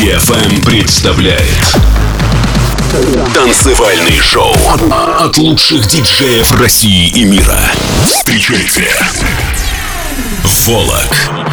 DFM представляет Танцевальный шоу от лучших диджеев России и мира. Встречайте Волок.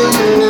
you know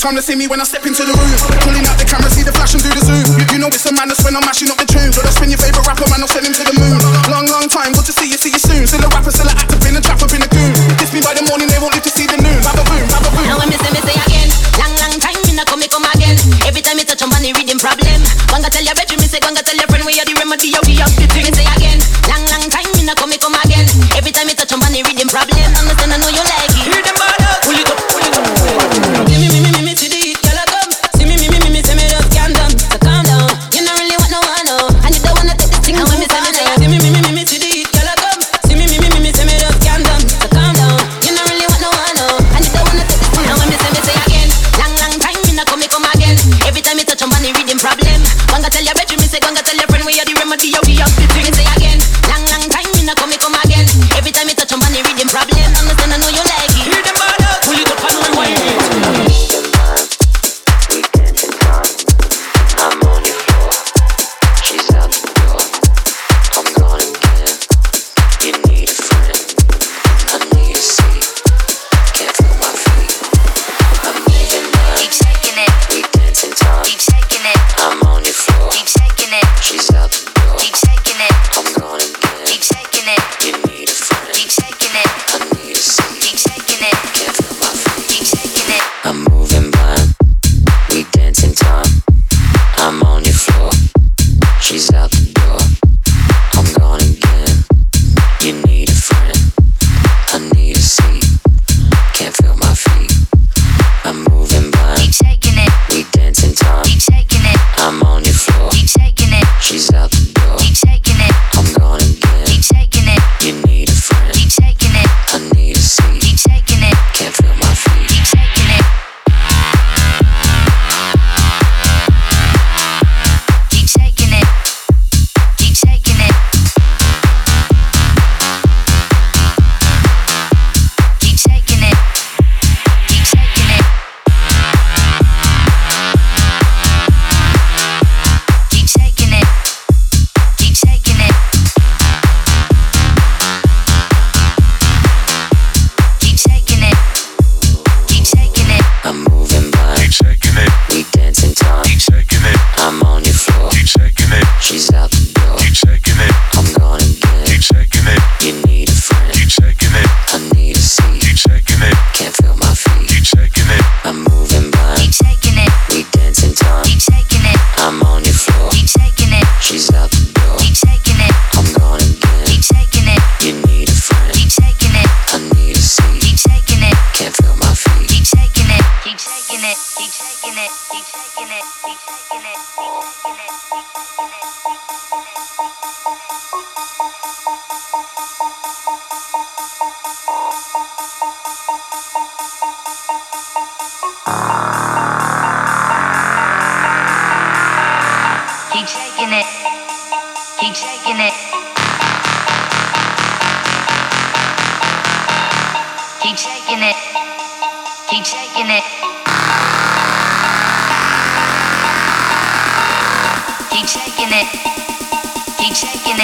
fam to see me when I step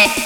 planet.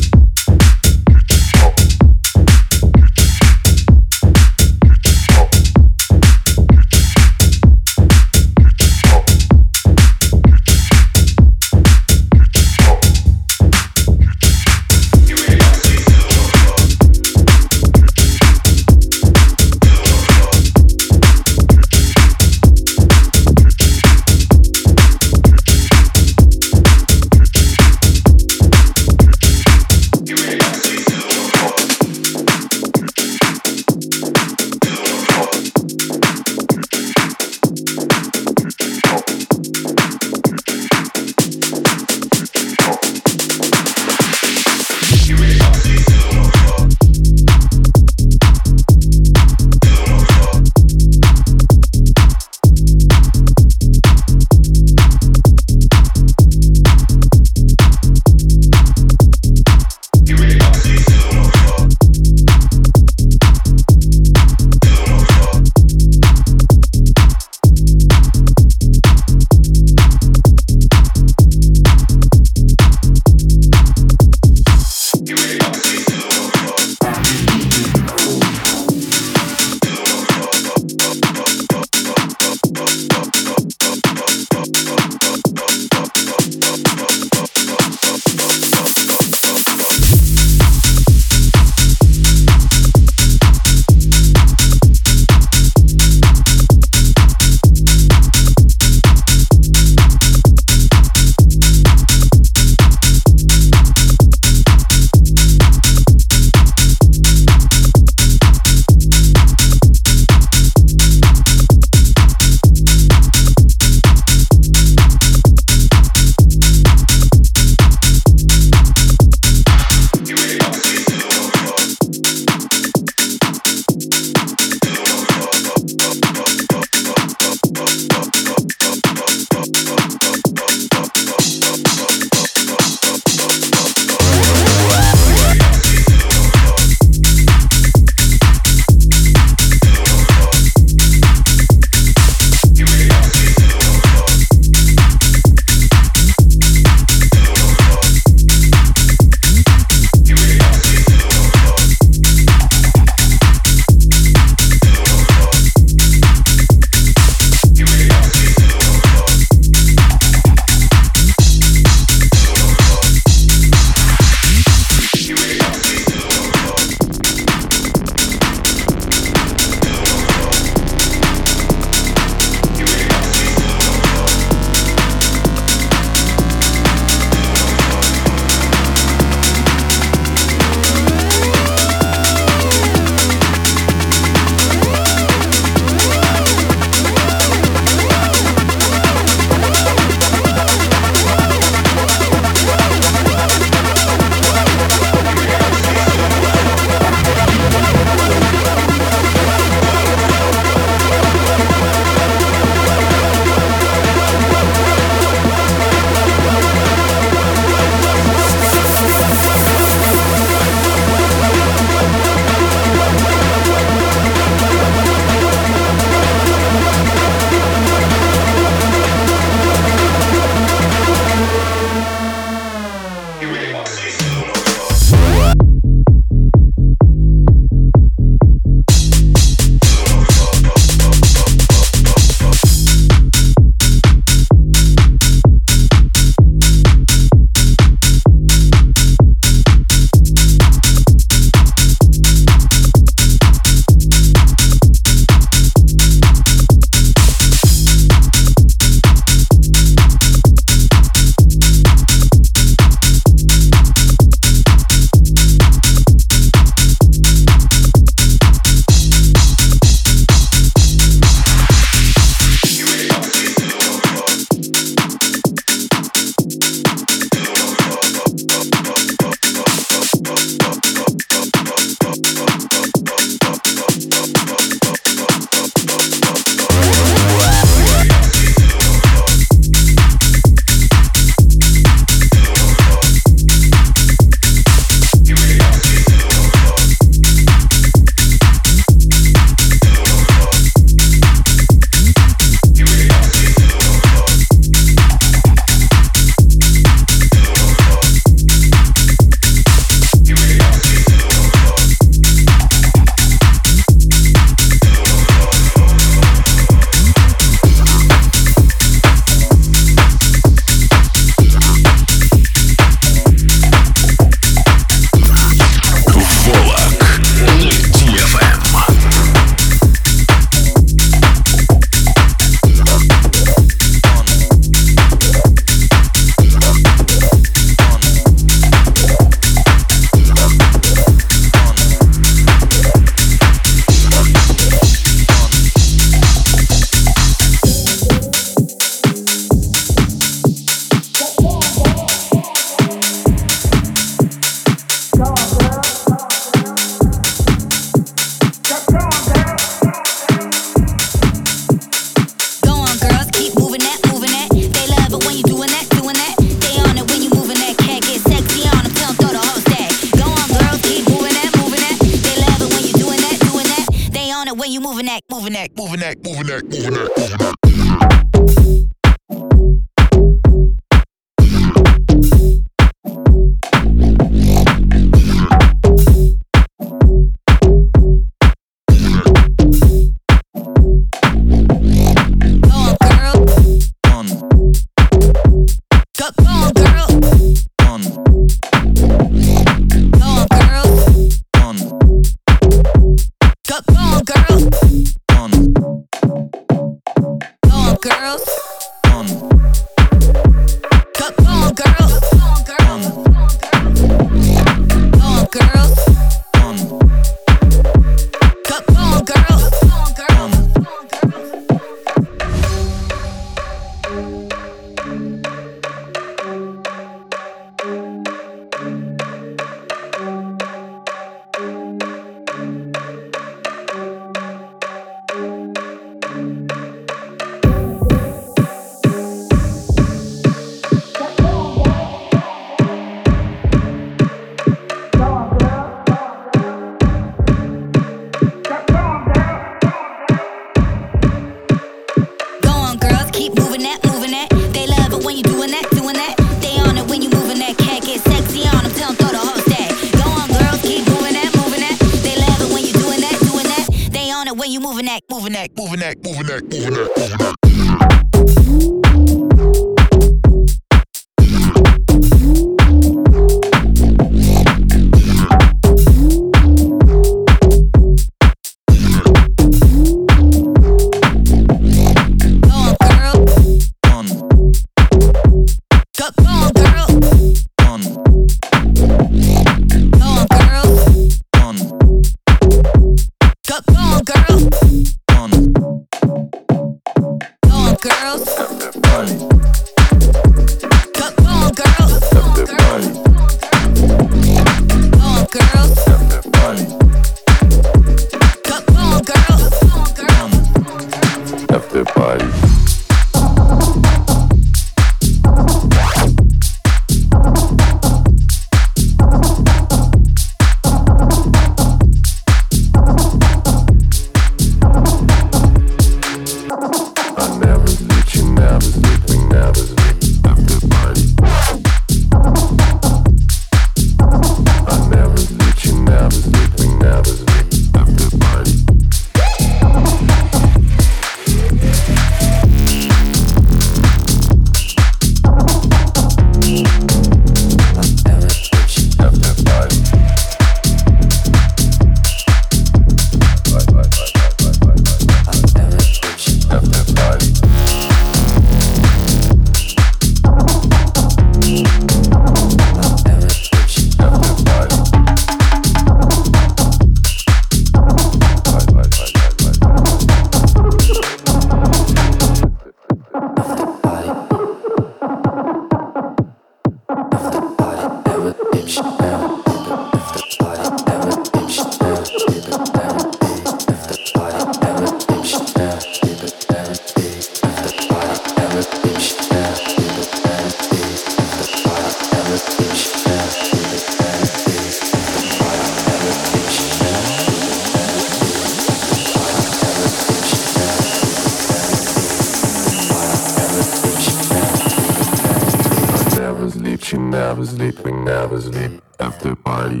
You never sleep, we never sleep after party.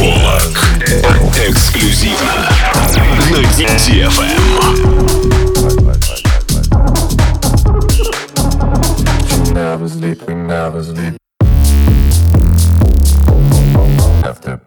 Волак. Эксклюзивно на DFM. She never sleep, we never sleep after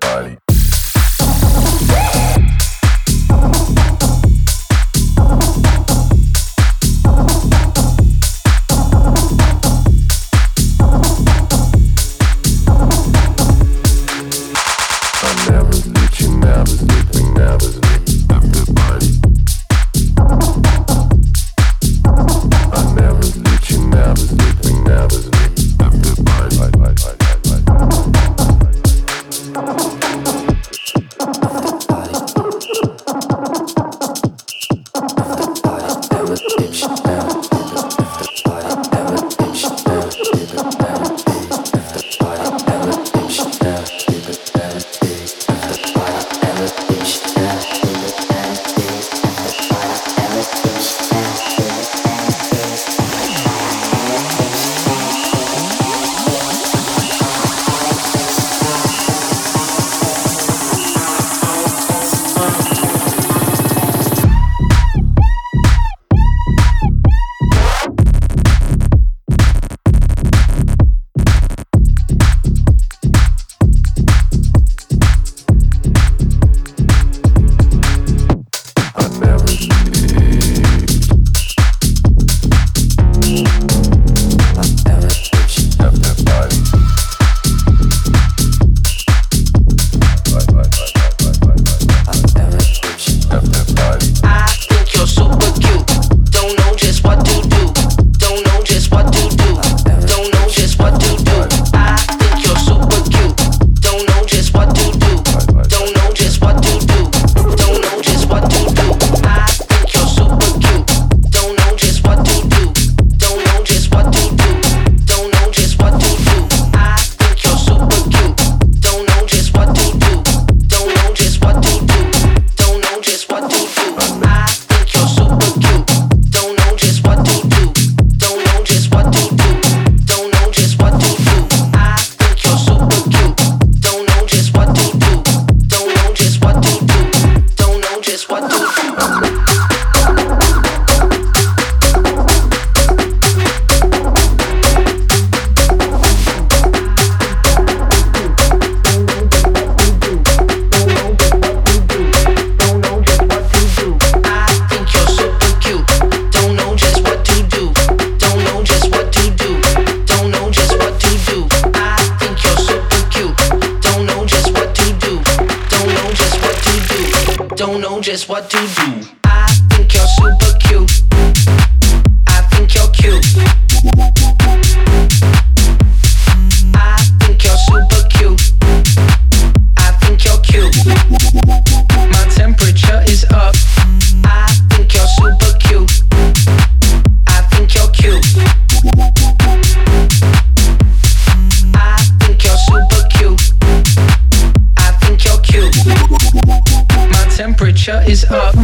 temperature is up,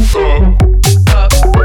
up, up.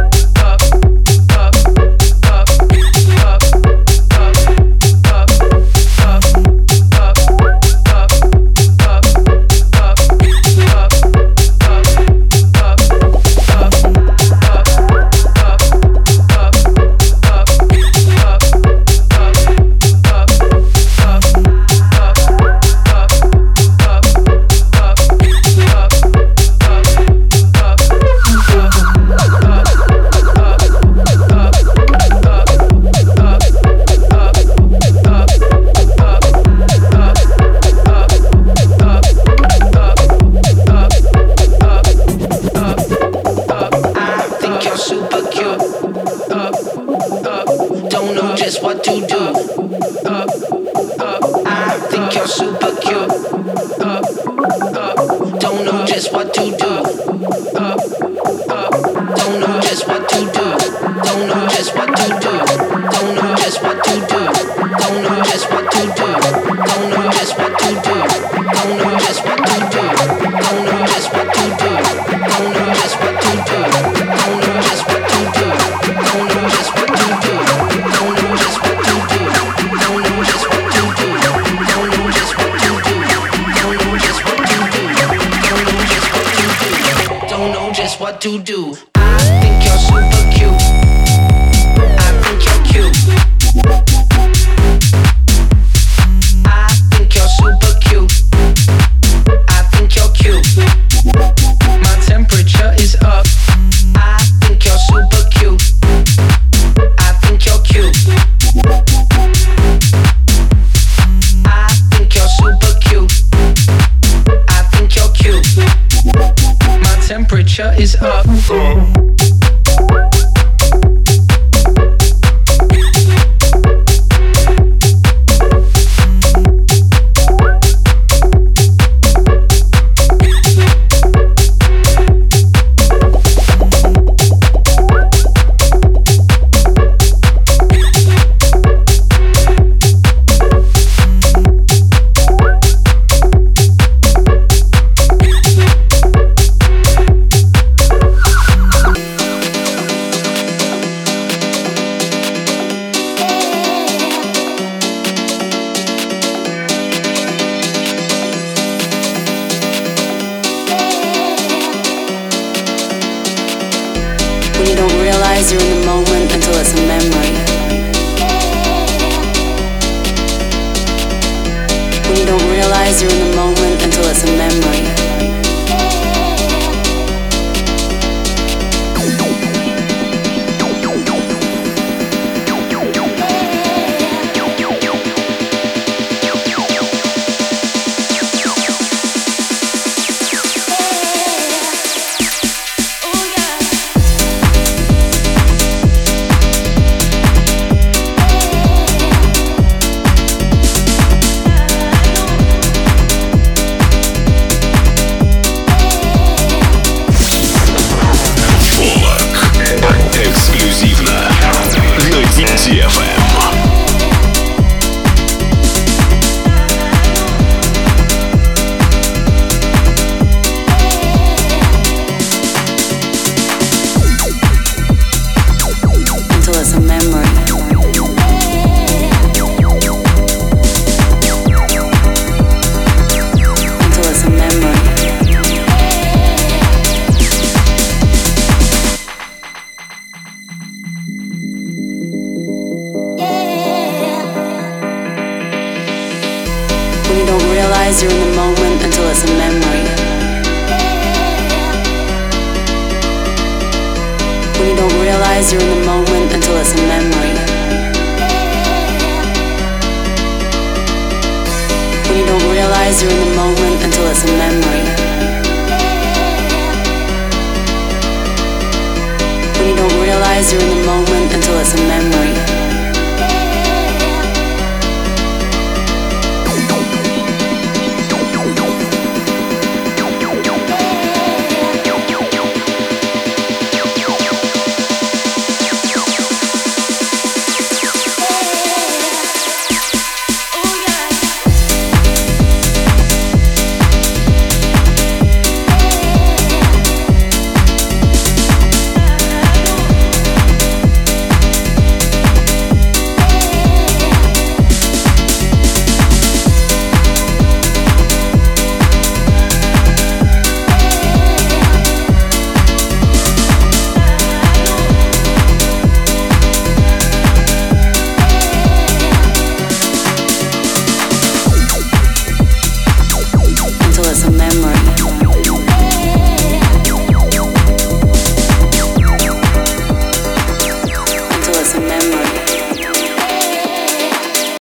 pressure is up.